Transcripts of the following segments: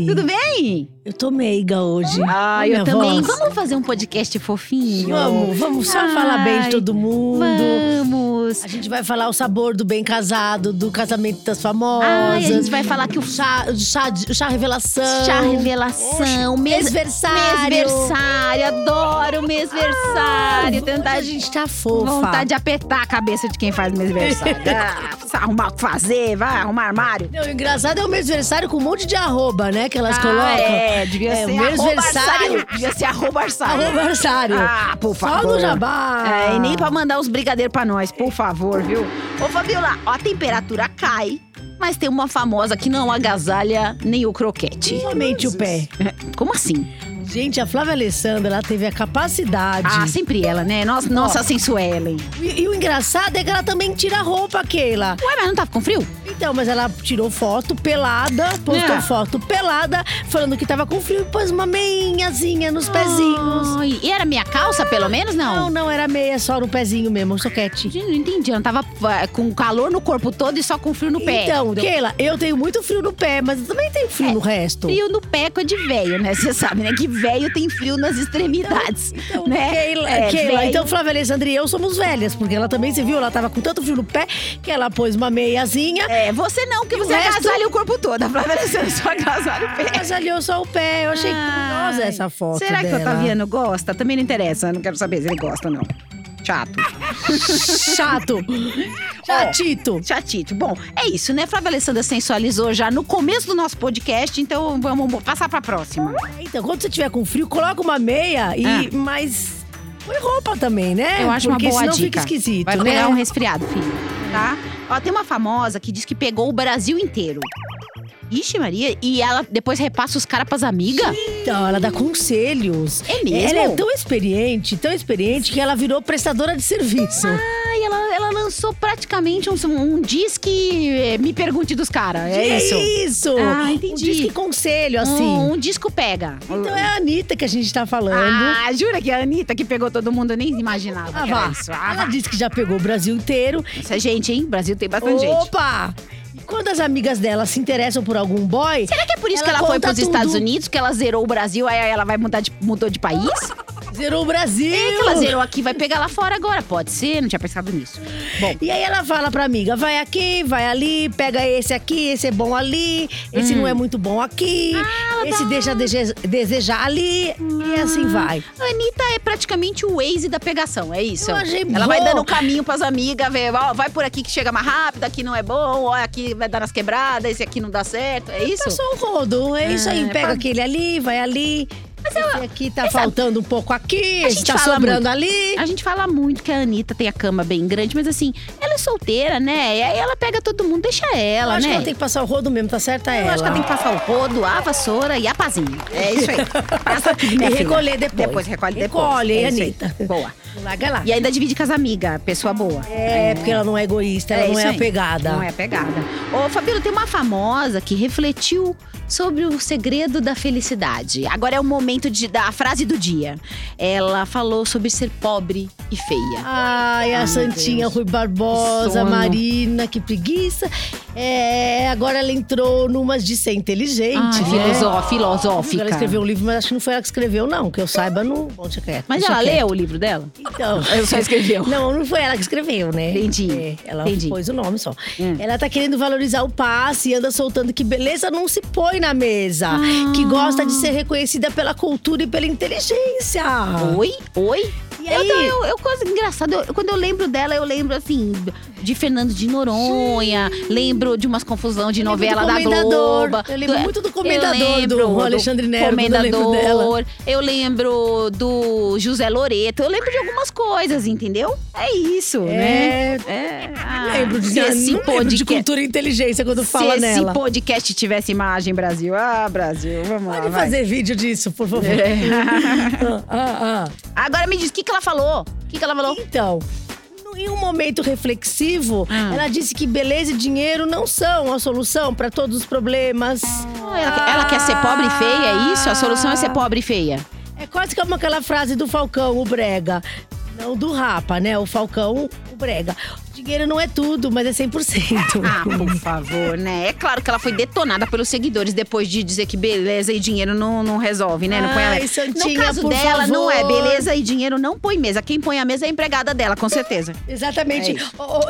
Oi! Tudo bem? Eu tô meiga hoje. Ah, Olha eu também. voz. Vamos fazer um podcast fofinho? Vamos, vamos só falar bem de Ai, todo mundo. Vamos. A gente vai falar o sabor do bem casado, do casamento das famosas. Ai, a gente vai falar que o chá, o chá, o chá revelação. Chá revelação, mêsversário. Mêsversário, adoro mêsversário. Tentar Hoje a gente tá fofa. Vontade de apertar a cabeça de quem faz mêsversário. ah, precisa arrumar o que fazer, vai arrumar armário. Não, o engraçado é o mêsversário com um monte de arroba, né? Que elas Ah, colocam. É, devia É, ser o mêsversário- arrobarsário. Devia ser arrobarsário. Arrobarsário. Ah, por Só favor. no jabá. É, e nem pra mandar os brigadeiros pra nós, por favor, viu? Ô, Fabiola, ó, a temperatura cai, mas tem uma famosa que não agasalha nem o croquete. Somente o pé. Como assim? Gente, a Flávia Alessandra, ela teve a capacidade. Ah, sempre ela, né? Nossa, nossa sensuelen. E, e o engraçado é que ela também tira a roupa, Keila. Ué, mas não tava com frio? Então, mas ela tirou foto pelada, postou É. foto pelada, falando que tava com frio e pôs uma meinhazinha nos pezinhos. Ai, e era minha calça, pelo menos, Não, não? não, era meia só no pezinho mesmo, soquete. Gente, Não entendi, ela tava ah, com calor no corpo todo e só com frio no pé. Então, Keila, eu tenho muito frio no pé, mas eu também tenho frio É, no resto. Frio no pé é coisa de velho, né? Você sabe, né? Que velho tem frio nas extremidades, Então, né? Keila, É, Keila, então Flávia Alessandra e eu somos velhas, porque ela também, você viu, ela tava com tanto frio no pé que ela pôs uma meiazinha, É, você não, porque você resto? agasalha o corpo todo. A Flávia Alessandra só agasalha o pé. mas aliou só o pé. Eu achei curiosa Ai, essa foto Será que o dela. Otaviano gosta? Também não interessa, não quero saber se ele gosta ou não. Chato. Chato. Chatito. Chatito. Bom, é isso, né? Flávia Alessandra sensualizou já no começo do nosso podcast, então vamos passar pra próxima. Então, quando você tiver com frio, coloca uma meia e Ah. mais. Põe roupa também, né? Eu acho uma Porque boa senão dica. fica esquisito, Vai né? pegar um resfriado, filho. Tá? Ó, tem uma famosa que diz que pegou o Brasil inteiro. Ixi, Maria, e ela depois repassa os caras pras amigas? Então, ela dá conselhos. É mesmo? Ela é tão experiente, tão experiente, que ela virou prestadora de serviço. Ai, ela, ela lançou praticamente um, um disque eh, Me Pergunte dos caras. É isso. isso! Ah, entendi. Um disque conselho, assim. Um, um disco pega. Então é a Anitta que a gente tá falando. Ah, jura que a Anitta que pegou todo mundo, eu nem imaginava. Ah, vá. Isso. Ah, Ela vá. disse que já pegou o Brasil inteiro. Isso é gente, hein? Brasil tem bastante gente. Opa! Quando as amigas dela se interessam por algum boy, Será que é por isso Ela que ela foi pros Estados tudo. Unidos, que ela zerou o Brasil, aí ela vai mudar de, mudou de país? Zerou o Brasil. É que ela zerou aqui, vai pegar lá fora agora. Pode ser, não tinha pensado nisso. Bom, E aí ela fala pra amiga, vai aqui, vai ali, pega esse aqui, esse é bom ali, esse Hum. não é muito bom aqui, Ah, esse deixa dege- desejar ali, e assim vai. a Anitta é praticamente o Waze da pegação, é isso? Eu achei ela vai bom. dando caminho pras amigas, vê, ó, vai por aqui que chega mais rápido, aqui não é bom, ó, aqui vai dar nas quebradas, esse aqui não dá certo, é isso? Passou um rodo, é isso aí, É, pega pra- aquele ali, vai ali. Esse aqui tá faltando um pouco aqui, tá fala sobrando muito. ali. A gente fala muito que a Anitta tem a cama bem grande, mas assim, ela é solteira, né? E aí ela pega todo mundo, deixa Eu ela, acho né? que ela tem que passar o rodo mesmo, tá certa Eu ela. acho que ela tem que passar o rodo, a vassoura e a pazinha. É isso aí. Passa aqui, E recolher depois. Depois recolhe depois. Recolhe, é aí. Anitta? Boa. Larga lá. E ainda divide com as amigas, pessoa boa. É, porque ela não é egoísta, ela não isso é aí. apegada. Não é apegada. Ô, Fabíola, tem uma famosa que refletiu sobre o segredo da felicidade. Agora é o momento de, da frase do dia. Ela falou sobre ser pobre e feia. Ai, a Ai, meu Santinha. Rui Barbosa. Marina, que preguiça. É, agora ela entrou numas de ser inteligente. Ai, né? filosó- filosófica. Ela escreveu um livro, mas acho que não foi ela que escreveu, não. Que eu saiba, no Bom Secreto. Mas ela quieto. leu o livro dela? Então. Ela só escreveu. Não, não foi ela que escreveu, né? Entendi, É, ela entendi. pôs o nome só. Hum. Ela tá querendo valorizar o passe e anda soltando que beleza não se põe na mesa. Ah. Que gosta de ser reconhecida pela cultura e pela inteligência. Oi? Oi? E Eu, aí? eu, eu, eu coisa engraçada, eu- quando eu lembro dela, eu lembro assim, de Fernando de Noronha, lembro de umas confusão de Eu novela do da. Globo. Eu lembro muito do Comendador, eu lembro do Alexandre Nero, Comendador, eu lembro do José Loreto, eu lembro de algumas coisas, entendeu? É isso, né? É, É. não Ah, lembro de, se não esse lembro de podcast, cultura e inteligência quando fala se nela. esse podcast tivesse imagem, Brasil. Ah, Brasil, vamos lá, Pode vai. fazer vídeo disso, por favor. É. Ah, ah, Agora me diz, o que, que ela falou? O que, que ela ah. falou? Então, em um momento reflexivo, Ah. ela disse que beleza e dinheiro não são a solução para todos os problemas. Ah, Ela, quer- ela quer ser pobre e feia, é isso? A solução é ser pobre e feia. É quase como aquela frase do Falcão, o Brega. Não do Rapa, né? O Falcão, o Brega. Dinheiro não é tudo, mas é 100%. Ah, por favor, né? É claro que ela foi detonada pelos seguidores depois de dizer que beleza e dinheiro não, não resolve, né? Não põe a mesa. No Santinha, caso por dela, não é favor. beleza e dinheiro não põe mesa. Quem põe a mesa é a empregada dela, com certeza. Exatamente. É. Ô, ô,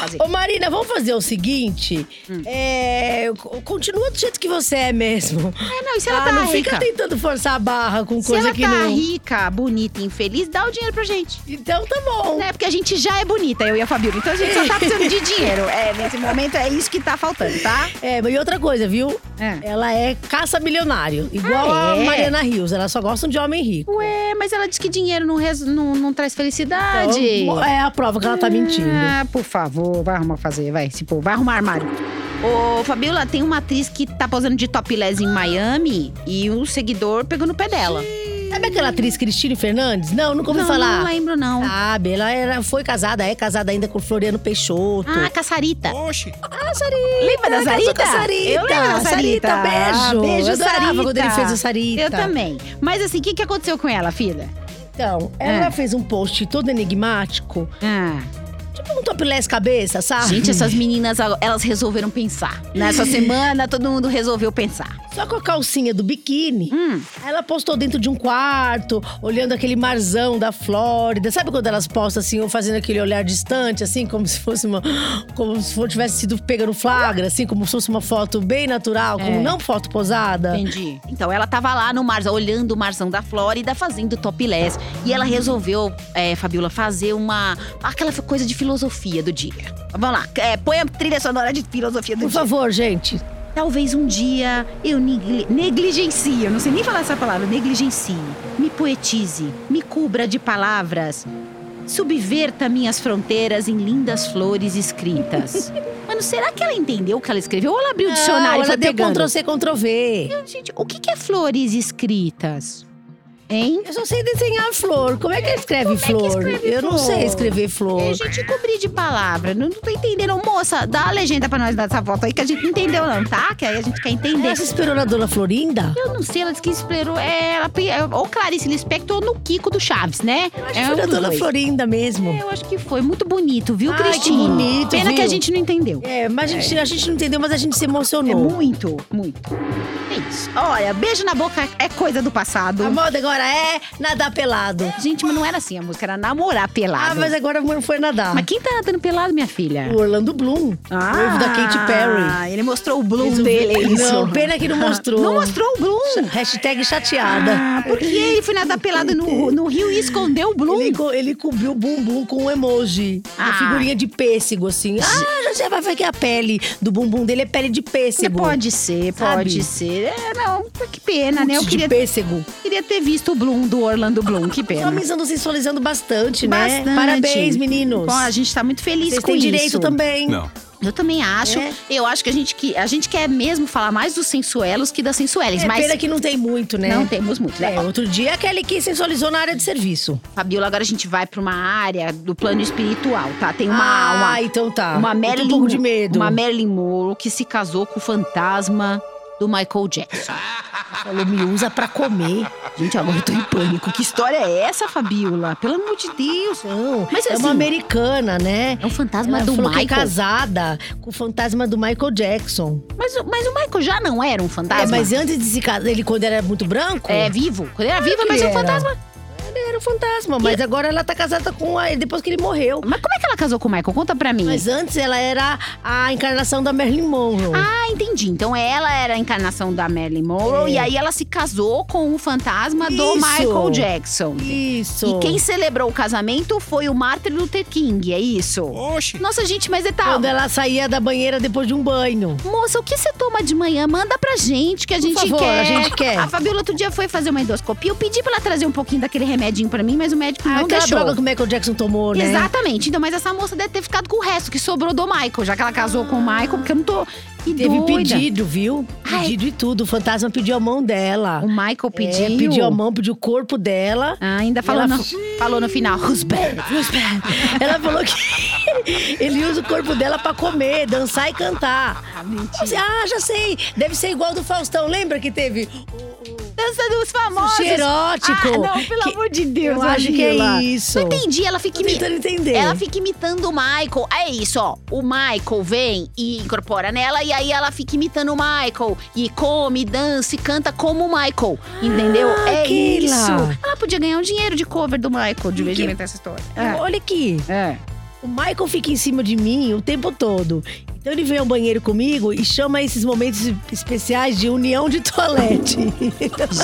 fazer. Ô, Marina, vamos fazer o seguinte. Hum. É, co- continua do jeito que você é mesmo. É, não, e se ela Ah, tá não rica? fica tentando forçar a barra com Se coisa ela que tá não. rica, bonita e infeliz, dá o dinheiro pra gente. Então tá bom. Né? Porque a gente já é bonita, eu e a Então a gente só tá precisando de dinheiro. É, nesse momento é isso que tá faltando, tá? É, mas e outra coisa, viu? É. Ela é caça-milionário, igual Ah, é? a Mariana Rios. Ela só gosta de homem rico. Ué, mas ela diz que dinheiro não, res- não, não traz felicidade. Então, é a prova que ela tá mentindo. Ah, por favor, vai arrumar fazer, vai. Se pô, vai arrumar armário. Ô, Fabiola, tem uma atriz que tá posando de topless em Miami e o seguidor pegou no pé dela. Sabe aquela atriz Cristine Fernandes? Não, nunca ouvi não, falar. não lembro, não. Sabe, ela era, foi casada, é casada ainda com o Floriano Peixoto. Ah, Caçarita. Oxi. Ah, Sarita! Lembra da Sarita? Sarita. Eu lembro da Sarita. beijo. Beijo, Eu Sarita. quando ele fez o Sarita. Eu também. Mas assim, o que, que aconteceu com ela, filha? Então, ela É. fez um post todo enigmático. Ah. Um topless cabeça, sabe? Gente, essas meninas, elas resolveram pensar. Nessa semana, todo mundo resolveu pensar. Só com a calcinha do biquíni. Hum. Ela postou dentro de um quarto, olhando aquele marzão da Flórida. Sabe quando elas postam assim, ou fazendo aquele olhar distante, assim, como se fosse uma. Como se for- tivesse sido pega no flagra, assim, como se fosse uma foto bem natural, como É. não foto posada. Entendi. Então ela tava lá no marzão, olhando o marzão da Flórida, fazendo topless. E ela resolveu, é, Fabiola, fazer uma. aquela coisa de filosofia do dia. Vamos lá, é, põe a trilha sonora de filosofia do Por dia. favor, gente. Talvez um dia eu negli negligencie, eu não sei nem falar essa palavra, negligencie, me poetize, me cubra de palavras, subverta minhas fronteiras em lindas flores escritas. Mano, será que ela entendeu o que ela escreveu? Ou ela abriu o dicionário e ela deu pegando? Ctrl C, Ctrl V. Gente, o que que é flores escritas? Hein? Eu só sei desenhar flor. Como é que escreve flor? escreve eu não flor? sei escrever É, flor. gente, cobrir de palavra. Não, não tô entendendo. Moça, dá a legenda pra nós dessa foto aí que a gente não entendeu, não, tá? Que aí a gente quer entender. Se esperou na Dona Florinda? Eu não sei, ela disse que esperou. É, ela, ou Clarice Lispector ou no Kiko do Chaves, né? Acho que é foi um na Dona dois. Florinda mesmo. Eu acho que foi. Muito bonito, viu, Ai, que Cristina? bonito, Pena que a viu? gente não entendeu. É, mas a gente, a gente não entendeu, mas a gente se É emocionou. muito, muito. É isso. Olha, beijo na boca é coisa do passado. A moda agora é nadar pelado. Gente, mas não era assim a música, era namorar pelado. Ah, mas agora não foi nadar. Mas quem tá nadando pelado, minha filha? O Orlando Bloom, Ah, noivo da Katy Perry. Ele mostrou o bloom Fez dele, é isso. Não, pena que não mostrou. Não mostrou o bloom. Hashtag chateada. Ah, porque ele foi nadar pelado no, no rio e escondeu o bloom. Ele, ele cobriu o bumbum com um emoji. Uma Ah. figurinha de pêssego, assim. Ah, já sei, vai ver que a pele do bumbum dele é pele de pêssego. Pode ser, Sabe? pode ser. É, não, que pena, né? Eu Putz, queria, de pêssego. queria ter visto o Bloom do Orlando Bloom, que Os pena. homens andam sensualizando bastante, né? Bastante. Parabéns, meninos. Bom, a gente tá muito feliz Vocês com têm isso. direito também. Não. Eu também acho. É. Eu acho que a gente, que a gente quer mesmo falar mais dos sensuelos que das sensueles. É mas pena que não tem muito, né? não temos muito, né? É, outro dia a Kelly que sensualizou na área de serviço. Fabiola, agora a gente vai pra uma área do plano espiritual, tá? Tem uma, ah, uma, então tá. uma Marilyn, um pouco de medo. uma Marilyn Monroe que se casou com o fantasma do Michael Jackson. Falou, me usa pra comer. Gente, agora eu tô em pânico. Que história é essa, Fabiola? Pelo amor de Deus. Não, Mas é assim- uma americana, né? É o fantasma Ela do falou Michael. que é casada com o fantasma do Michael Jackson. Mas, o- mas o Michael já não era um fantasma? É, mas antes de se casar, ele quando era muito branco, É vivo. Quando era vivo, que mas é um era. fantasma. Ele era um fantasma. Mas agora ela tá casada com a, depois que ele morreu. Mas como é que ela casou com o Michael? Conta pra mim. Mas antes ela era a encarnação da Marilyn Monroe. Ah, entendi. Então ela era a encarnação da Marilyn Monroe É. e aí ela se casou com o fantasma do Isso. Michael Jackson. Isso. E quem celebrou o casamento foi o Martin Luther King, é isso? Oxi. Nossa, gente, mas é tal. Quando ela saía da banheira depois de um banho. Moça, o que você toma de manhã? Manda pra gente, que a gente favor, quer. a gente quer. A Fabiola outro dia foi fazer uma endoscopia. Eu pedi pra ela trazer um pouquinho daquele remedinho pra mim, mas o médico Ah, não aquela deixou. droga que o Michael Jackson tomou, né? Exatamente. Então, mas essa moça deve ter ficado com o resto que sobrou do Michael, já que ela casou com o Michael, porque eu não tô. Que Teve doida. pedido, viu? Ai. Pedido e tudo. O fantasma pediu a mão dela. O Michael pediu. É, pediu a mão, pediu o corpo dela. Ah, ainda falou, no, falou no final. Who's bad? Who's bad? Ela falou que ele usa o corpo dela pra comer, dançar e cantar. Ah, mentira. Ah, já sei. Deve ser igual do Faustão. Lembra que teve o- dança dos famosos. Sushi erótico. Ah, não, pelo Que- amor de Deus. Eu acho que é isso. Não entendi, ela fica Tô imi- tentando entender. Ela fica imitando o Michael. É isso, ó. O Michael vem e incorpora nela, e aí ela fica imitando o Michael. E come, dança e canta como o Michael. Entendeu? Ah, é Keila. isso. Ela podia ganhar um dinheiro de cover do Michael, de vez de Que- inventar essa história. Olha aqui. É. O Michael fica em cima de mim o tempo todo. Então ele vem ao banheiro comigo e chama esses momentos especiais de união de toalete.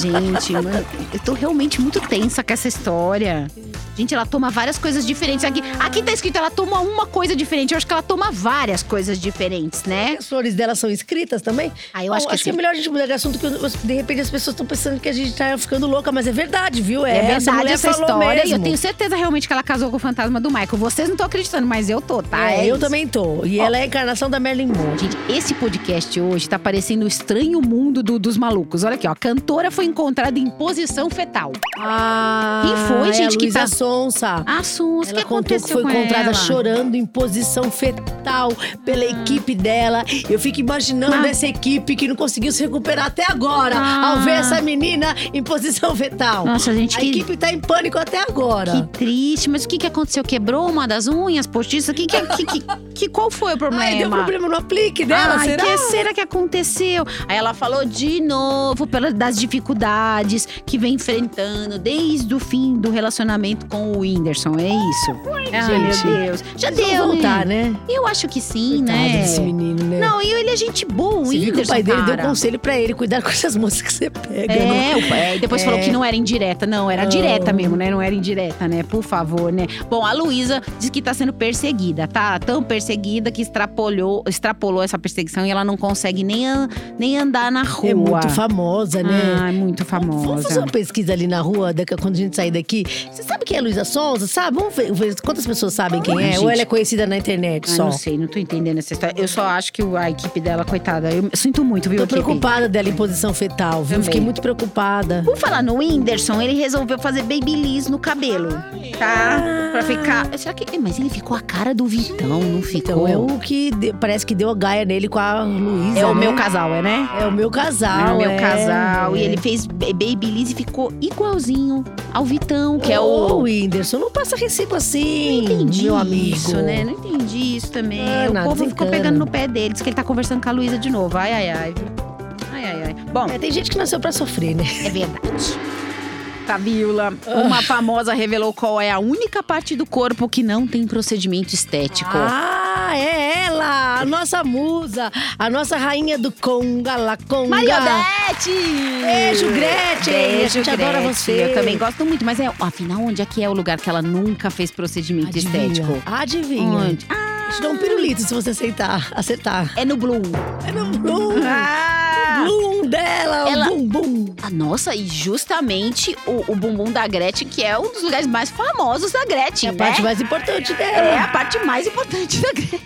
Gente, mano, eu tô realmente muito tensa com essa história. Gente, ela toma várias coisas diferentes. Aqui, aqui tá escrito, ela toma uma coisa diferente. Eu acho que ela toma várias coisas diferentes, né? As flores dela são escritas também? Ah, eu acho Bom, que acho que é melhor a gente mudar de assunto, porque de repente as pessoas estão pensando que a gente tá ficando louca, mas é verdade, viu? É, essa verdade mulher essa falou história. E mesmo. eu tenho certeza realmente que ela casou com o fantasma do Michael. Vocês não estão acreditando, mas eu tô, tá? É, É eu isso. também tô. E ela é a encarnação da Marilyn Monroe. Gente, esse podcast hoje tá parecendo o estranho mundo do- dos malucos. Olha aqui, ó. A cantora foi encontrada em posição fetal. Ah, Quem foi, é gente, a que tá- Sonsa. Ah, Sus, o que contou que foi encontrada ela? chorando em posição fetal pela equipe dela. Eu fico imaginando Ah. essa equipe que não conseguiu se recuperar até agora Ah. ao ver essa menina em posição fetal. Nossa, gente, A que, equipe tá em pânico até agora. que triste. Mas o que, que aconteceu? Quebrou uma das unhas postiças? Que, que, que, que, que- qual foi o problema? Ai, deu problema no aplique dela, Ai, será? que será que aconteceu? Aí ela falou de novo pela, das dificuldades que vem enfrentando desde o fim do relacionamento com o Whindersson. É isso? Ai, gente. meu Deus. Já deu, voltar, né? né? Eu acho que sim, Coitado né? desse menino, né? Não, e ele é gente boa, o Você viu que o pai dele deu cara. conselho pra ele, cuidar com essas moças que você pega. né? É, o pai- depois É. falou que não era indireta. Não, era Não. direta mesmo, né? Não era indireta, né? Por favor, né? Bom, a Luísa diz que tá sendo perseguida, tá? Tão perseguida que extrapolou, extrapolou essa perseguição e ela não consegue nem, an- nem andar na rua. É muito famosa, né? Ah, é muito Vamos fazer famosa. uma pesquisa ali na rua, daqui- quando a gente sair daqui. Você sabe quem é a Luísa Sonza? Sabe? Vamos ver, ver quantas pessoas sabem quem Ai, é. Ou gente. ela é conhecida na internet Ah, só. não sei, não tô entendendo essa história. Eu só acho que o- a equipe dela, coitada, eu sinto muito, viu, Tô preocupada dela em posição fetal, viu? Também. Fiquei muito preocupada. Por falar no Whindersson, ele resolveu fazer babyliss no cabelo, tá? Pra ficar… Será que… Mas ele ficou a cara do Vitão, não ficou? Então é o que de- parece que deu a gaia nele com a Luísa. É o né? meu casal, é, né? É o meu casal. É o meu é. casal. E É. ele fez ba- Babyliss e ficou igualzinho ao Vitão, que é Ô, o… Whindersson, não passa recibo assim, Não entendi meu amigo. isso, né? Não entendi isso também. Ah, o povo ficou pegando no pé dele. Diz que ele tá conversando com a Luísa de novo. Ai, ai, ai. Ai, ai, ai. Bom, É, tem gente que nasceu pra sofrer, né? é verdade. Fabiola, uma famosa revelou qual é a única parte do corpo que não tem procedimento estético. Ah, é! A nossa musa, a nossa rainha do Conga, La Conga. Mariodete! Beijo, Gretchen! Beijo, A gente adora você. Eu também gosto muito, mas é, afinal, onde é que é o lugar que ela nunca fez procedimento estético? Adivinha. Onde? Te dá um pirulito se você aceitar, acertar. É no Bloom. É no Bloom. Ah! Bloom dela, Ela- o bumbum. Ah, Nossa, e justamente o, o bumbum da Gretchen, que é um dos lugares mais famosos da Gretchen, É a né? parte mais importante É dela. a parte mais importante da Gretchen.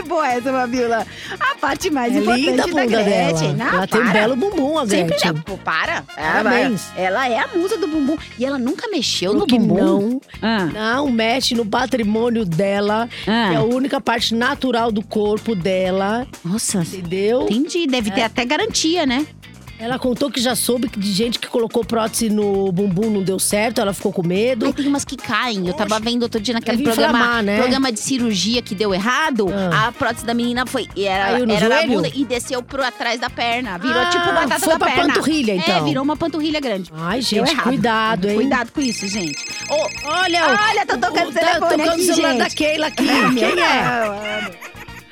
Foi boa essa, Fabiola. A parte mais É importante linda a da bunda Gretchen. dela. Não, ela tem um para. belo bumbum, a Sempre Gretchen. já, pô, para. Parabéns. Ela, é a musa do bumbum. E ela nunca mexeu no que bumbum. não, Ah, não mexe no patrimônio dela. ah. que É a única parte natural do corpo dela, Nossa, entendeu? entendi. Deve É. ter até garantia, né? Ela contou que já soube que de gente que colocou prótese no bumbum não deu certo, ela ficou com medo. Ai, tem umas que caem. Eu tava vendo outro dia naquele programa, né? programa de cirurgia que deu errado. Ah. A prótese da menina foi. e Era, era na bunda e desceu pro atrás da perna. Virou Ah, tipo batata foi da pra perna. panturrilha, então. É, virou uma panturrilha grande. Ai, gente, cuidado, hein? Cuidado com isso, gente. Ô, Olha, Olha, tá tocando o tá telefone tocando aqui, o celular gente. da Keila aqui. Quem é?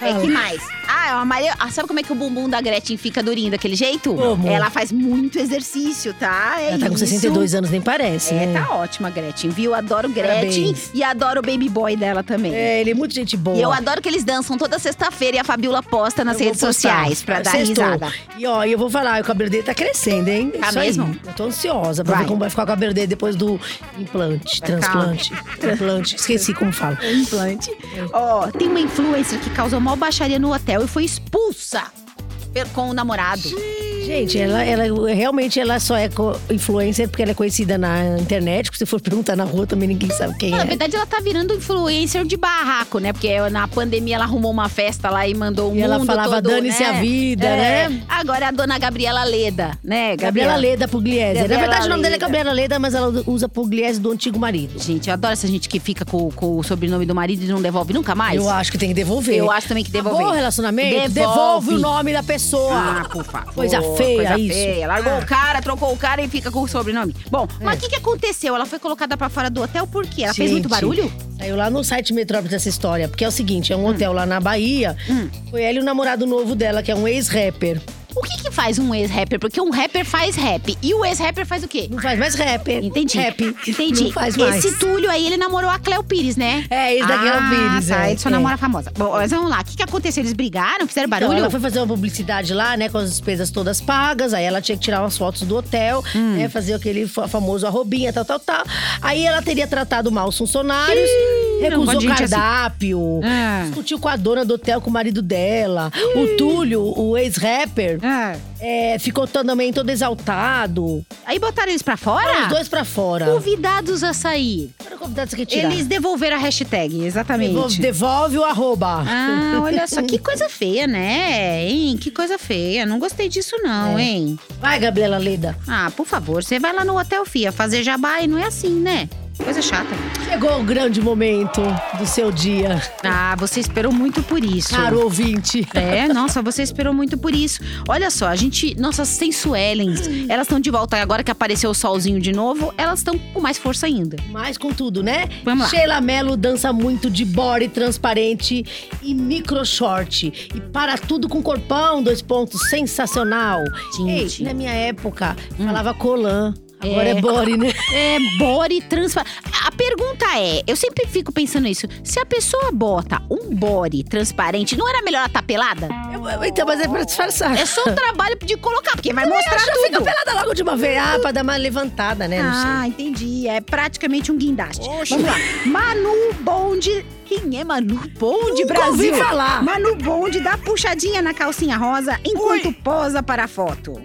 É que mais? Ah, é uma Maria. Ah, sabe como é que o bumbum da Gretchen fica durinho daquele jeito? Como? Ela faz muito exercício, tá? É Ela tá com isso. 62 anos, nem parece, É, né? tá ótima, Gretchen, viu? Adoro Gretchen Parabéns. e adoro o baby boy dela também. É, ele é muito gente boa. E eu adoro que eles dançam toda sexta-feira e a Fabiola posta nas Eu redes sociais pra dar Sextou. risada. E ó, eu vou falar, o cabelo dele tá crescendo, hein? Tá Isso aí. mesmo? Eu tô ansiosa pra Vai. ver como vai ficar o cabelo dele depois do implante, Vai transplante. Implante, esqueci como fala. Implante. Ó, tem uma influencer que causou mal baixaria no hotel e foi expulsa per- com o namorado. Gente, ela, ela realmente ela só é influencer porque ela é conhecida na internet. Se for perguntar na rua também ninguém sabe quem Na é. verdade, ela tá virando influencer de barraco, né? Porque na pandemia ela arrumou uma festa lá e mandou o E ela falava, "Dane-se né? a vida", É. né? Agora é a dona Gabriela Leda, né? Gabriela Leda Pugliese. Na Gabriela verdade, o nome dela é. Gabriela Leda, mas ela usa Pugliese do antigo marido. Gente, eu adoro essa gente que fica com, com o sobrenome do marido e não devolve nunca mais. Eu acho que tem que devolver. Eu acho também que devolver. O relacionamento? Devolve. o nome da pessoa. Ah, por favor. Coisa feia coisa isso. Feia. Largou Ah. o cara, trocou o cara e fica com o sobrenome. Bom, mas É. o que, que aconteceu? Ela foi colocada pra fora do hotel por quê? Ela fez Gente, muito barulho? Saiu lá no site Metrópolis essa história. Porque é o seguinte, é um hotel lá na Bahia. Hum. Foi ela e o namorado novo dela, que é um ex-rapper. O que que faz um ex-rapper? Porque um rapper faz rap. E o ex-rapper faz o quê? Não faz mais rapper. Entendi. Rap. Entendi. Não faz mais. Esse Túlio aí, ele namorou a Cleo Pires, né? É, esse da Cleo ah, Pires, Tá, é, ele só é. namora famosa. Bom, mas vamos lá. O que, que aconteceu? Eles brigaram? Fizeram Então, barulho? ela foi fazer uma publicidade lá, né, com as despesas todas pagas. Aí ela tinha que tirar umas fotos do hotel, Hum. né, fazer aquele fa- famoso arrobinha, tal, tal, tal. Aí ela teria tratado mal os funcionários, não recusou assim. cardápio, Ah. discutiu com a dona do hotel, com o marido dela. O Túlio, o ex-rapper, Ah. é, ficou também todo exaltado. Aí botaram eles pra fora? Os dois pra fora. Convidados a sair. Foram convidados a tirar. Eles devolveram a hashtag, exatamente. Devolve, devolve o arroba. Ah, olha só, que coisa feia, né? Hein? Que coisa feia. Não gostei disso, não, É. hein? Vai, Gabriela Leda. Ah, por favor, você vai lá no Hotel Fia fazer jabá e não é assim, né? Coisa chata. Chegou o grande momento do seu dia, Ah, você esperou muito por isso. caro ouvinte. É, nossa, você esperou muito por isso. Olha só, a gente, nossas sensuelens, elas estão de volta agora que apareceu o solzinho de novo, elas estão com mais força ainda. Mais com tudo, né? Vamos lá. Sheila Mello dança muito de body transparente e micro short. E para tudo com corpão, dois pontos, sensacional. Gente. Ei, na minha época, falava colan. Agora é, É. body, né? É, body transparente. A pergunta é, eu sempre fico pensando nisso, se a pessoa bota um body transparente, não era melhor ela estar pelada? Eu- então, mas é pra disfarçar. É só um trabalho de colocar, porque vai mostrar Acho que fica tudo. pelada logo de uma vez. Ah, pra dar uma levantada, né? Ah, entendi. É praticamente um guindaste. Vamos lá. Manu Bonde. Quem é Manu Bonde, Nunca Brasil? ouvi falar. Manu Bonde dá puxadinha na calcinha rosa enquanto posa para a foto.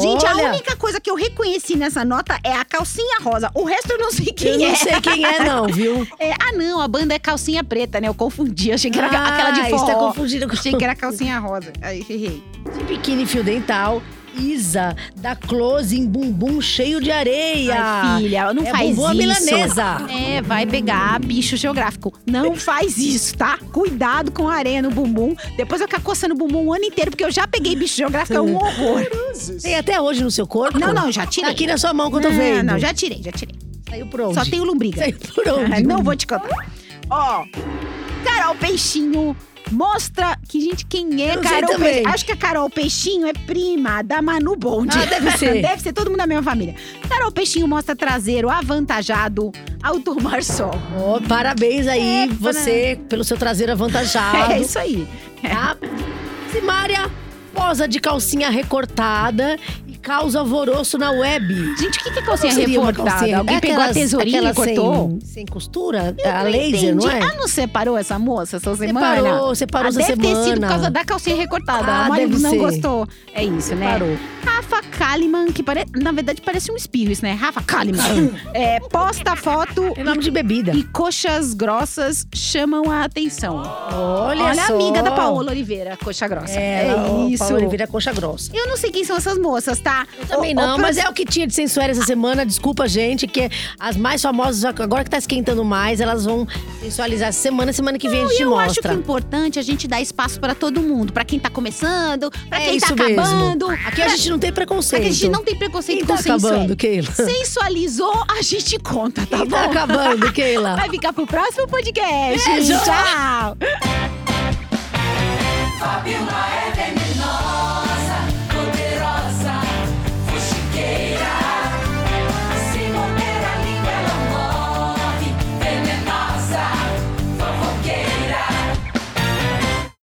Gente, a Olha, única coisa que eu reconheci nessa nota é a calcinha rosa. O resto eu não sei quem Eu é. não sei quem é, não, viu? É, ah, não, a banda é calcinha preta, né? Eu confundi. Achei que era Ah, aquela de forró. está confundindo com Achei que era calcinha rosa. Aí, errei. biquíni fio dental. Isa, dá close em bumbum cheio de areia. Ai, filha, não é faz bumbum isso. milanesa. É, vai pegar bicho geográfico. Não faz isso, tá? Cuidado com a areia no bumbum. Depois vai ficar coçando o bumbum o ano inteiro, porque eu já peguei bicho geográfico, é um horror. Tem até hoje no seu corpo? Não, não, já tirei. Tá aqui na sua mão que eu tô Não, vendo. Não, já tirei, já tirei. Saiu por onde? Só tenho lombriga. Saiu por onde? Não vou te contar. Ó, Carol Peixinho mostra que, gente, quem é não Carol. Peixinho? Acho que a Carol Peixinho é prima da Manu Bonde. Ah, deve ser. deve ser todo mundo da mesma família. Carol Peixinho mostra traseiro avantajado ao tomar sol. Ó, parabéns aí, É, você, pelo seu traseiro avantajado. É isso aí. Tá? Simária posa de calcinha recortada causa alvoroço na web. Gente, o que que é calcinha recortada? calcinha- Alguém é pegou a tesourinha e cortou? Sem, sem costura? Eu a não laser, não entendi. é? Ah, não separou essa moça essa semana? Separou, separou ah, essa deve ter sido semana. por causa da calcinha recortada. Ah, a Mari deve não ser. gostou. É isso, né? Separou. Rafa Kalimann, que pare... na verdade parece um espirro isso, né? Rafa Kalimann. é, posta foto Tem nome de bebida. e coxas grossas chamam a atenção. Olha, Olha a amiga da Paola Oliveira, coxa grossa. É, É, o isso. Paulo Oliveira é coxa grossa. Eu não sei quem são essas moças, tá? Eu também ô, não, mas produ- é o que tinha de sensuária essa semana. Desculpa, gente, que as mais famosas, agora que tá esquentando mais, elas vão sensualizar essa semana. Semana que vem a gente eu acho mostra. que o importante é a gente dar espaço pra todo mundo. Pra quem tá começando, pra é quem tá acabando. mesmo. Aqui a gente não tem preconceito preconceito. É que a gente não tem preconceito e tá acabando, Keila. Sensualizou, a gente conta, tá e tá bom? Tá acabando, Keila. Vai ficar pro próximo podcast. Beijo. Tchau. Fabiola é